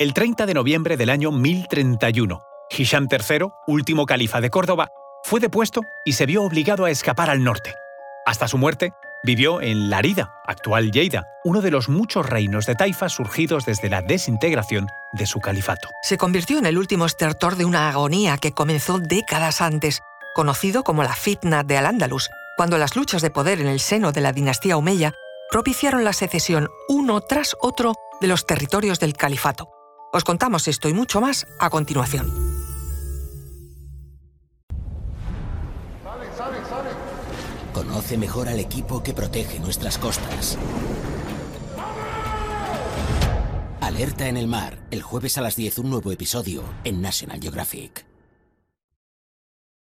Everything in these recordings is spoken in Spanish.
El 30 de noviembre del año 1031, Hisham III, último califa de Córdoba, fue depuesto y se vio obligado a escapar al norte. Hasta su muerte, vivió en Larida, actual Lleida, uno de los muchos reinos de taifas surgidos desde la desintegración de su califato. Se convirtió en el último estertor de una agonía que comenzó décadas antes, conocido como la fitna de Al-Ándalus, cuando las luchas de poder en el seno de la dinastía Omeya propiciaron la secesión uno tras otro de los territorios del califato. Os contamos esto y mucho más a continuación. Conoce mejor al equipo que protege nuestras costas. Alerta en el mar, el jueves a las 10 un nuevo episodio en National Geographic.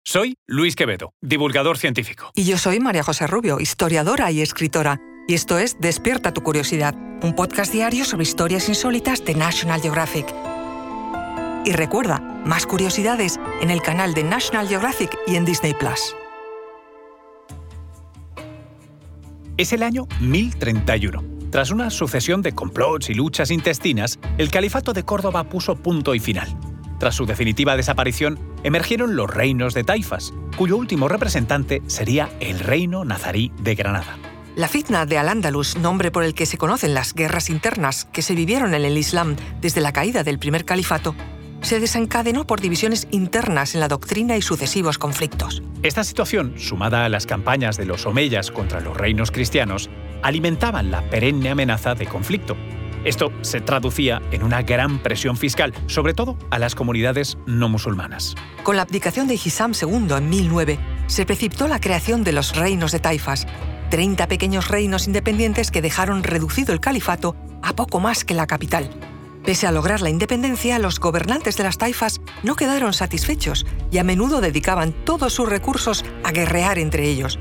Soy Luis Quevedo, divulgador científico. Y yo soy María José Rubio, historiadora y escritora. Y esto es Despierta tu curiosidad, un podcast diario sobre historias insólitas de National Geographic. Y recuerda, más curiosidades en el canal de National Geographic y en Disney Plus. Es el año 1031. Tras una sucesión de complots y luchas intestinas, el califato de Córdoba puso punto y final. Tras su definitiva desaparición, emergieron los reinos de taifas, cuyo último representante sería el reino nazarí de Granada. La fitna de Al-Ándalus, nombre por el que se conocen las guerras internas que se vivieron en el Islam desde la caída del primer califato, se desencadenó por divisiones internas en la doctrina y sucesivos conflictos. Esta situación, sumada a las campañas de los omeyas contra los reinos cristianos, alimentaban la perenne amenaza de conflicto. Esto se traducía en una gran presión fiscal, sobre todo a las comunidades no musulmanas. Con la abdicación de Hisam II en 1009, se precipitó la creación de los reinos de taifas, 30 pequeños reinos independientes que dejaron reducido el califato a poco más que la capital. Pese a lograr la independencia, los gobernantes de las taifas no quedaron satisfechos y a menudo dedicaban todos sus recursos a guerrear entre ellos,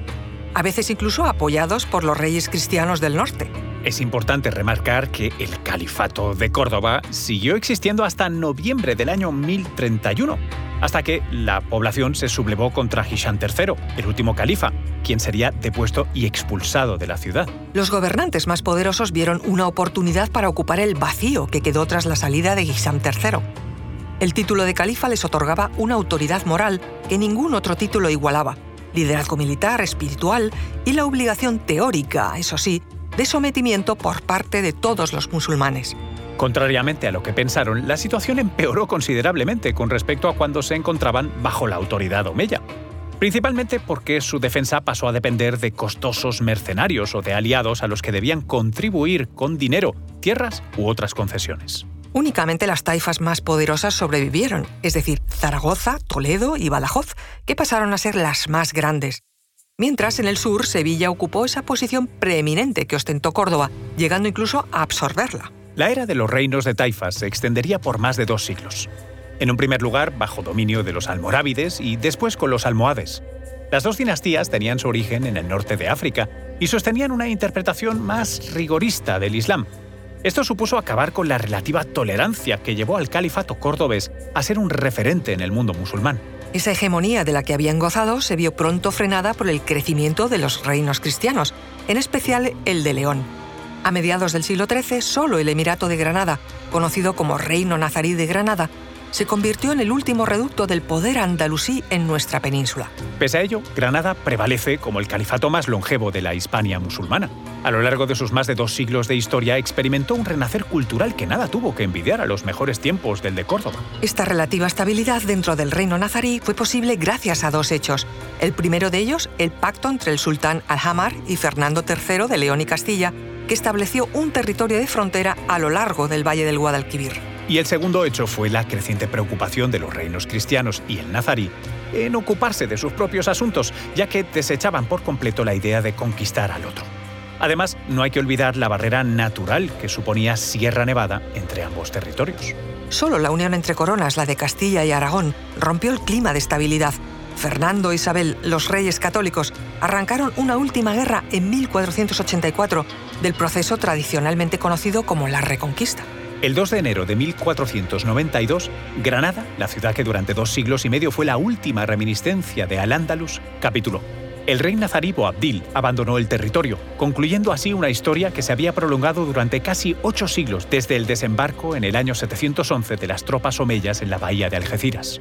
a veces incluso apoyados por los reyes cristianos del norte. Es importante remarcar que el califato de Córdoba siguió existiendo hasta noviembre del año 1031 hasta que la población se sublevó contra Hisham III, el último califa, quien sería depuesto y expulsado de la ciudad. Los gobernantes más poderosos vieron una oportunidad para ocupar el vacío que quedó tras la salida de Hisham III. El título de califa les otorgaba una autoridad moral que ningún otro título igualaba, liderazgo militar, espiritual y la obligación teórica, eso sí, de sometimiento por parte de todos los musulmanes. Contrariamente a lo que pensaron, la situación empeoró considerablemente con respecto a cuando se encontraban bajo la autoridad omeya. Principalmente porque su defensa pasó a depender de costosos mercenarios o de aliados a los que debían contribuir con dinero, tierras u otras concesiones. Únicamente las taifas más poderosas sobrevivieron, es decir, Zaragoza, Toledo y Badajoz, que pasaron a ser las más grandes. Mientras en el sur Sevilla ocupó esa posición preeminente que ostentó Córdoba, llegando incluso a absorberla. La era de los reinos de taifas se extendería por más de dos siglos. En un primer lugar, bajo dominio de los almorávides y después con los almohades. Las dos dinastías tenían su origen en el norte de África y sostenían una interpretación más rigorista del Islam. Esto supuso acabar con la relativa tolerancia que llevó al califato cordobés a ser un referente en el mundo musulmán. Esa hegemonía de la que habían gozado se vio pronto frenada por el crecimiento de los reinos cristianos, en especial el de León. A mediados del siglo XIII, solo el Emirato de Granada, conocido como Reino Nazarí de Granada, se convirtió en el último reducto del poder andalusí en nuestra península. Pese a ello, Granada prevalece como el califato más longevo de la Hispania musulmana. A lo largo de sus más de dos siglos de historia experimentó un renacer cultural que nada tuvo que envidiar a los mejores tiempos del de Córdoba. Esta relativa estabilidad dentro del reino nazarí fue posible gracias a dos hechos. El primero de ellos, el pacto entre el sultán Alhamar y Fernando III de León y Castilla, que estableció un territorio de frontera a lo largo del Valle del Guadalquivir. Y el segundo hecho fue la creciente preocupación de los reinos cristianos y el nazarí en ocuparse de sus propios asuntos, ya que desechaban por completo la idea de conquistar al otro. Además, no hay que olvidar la barrera natural que suponía Sierra Nevada entre ambos territorios. Solo la unión entre coronas, la de Castilla y Aragón, rompió el clima de estabilidad Fernando e Isabel, los reyes católicos, arrancaron una última guerra en 1484 del proceso tradicionalmente conocido como la Reconquista. El 2 de enero de 1492, Granada, la ciudad que durante dos siglos y medio fue la última reminiscencia de Al-Ándalus, capituló. el rey nazarí Boabdil abandonó el territorio, concluyendo así una historia que se había prolongado durante casi ocho siglos desde el desembarco en el año 711 de las tropas omeyas en la bahía de Algeciras.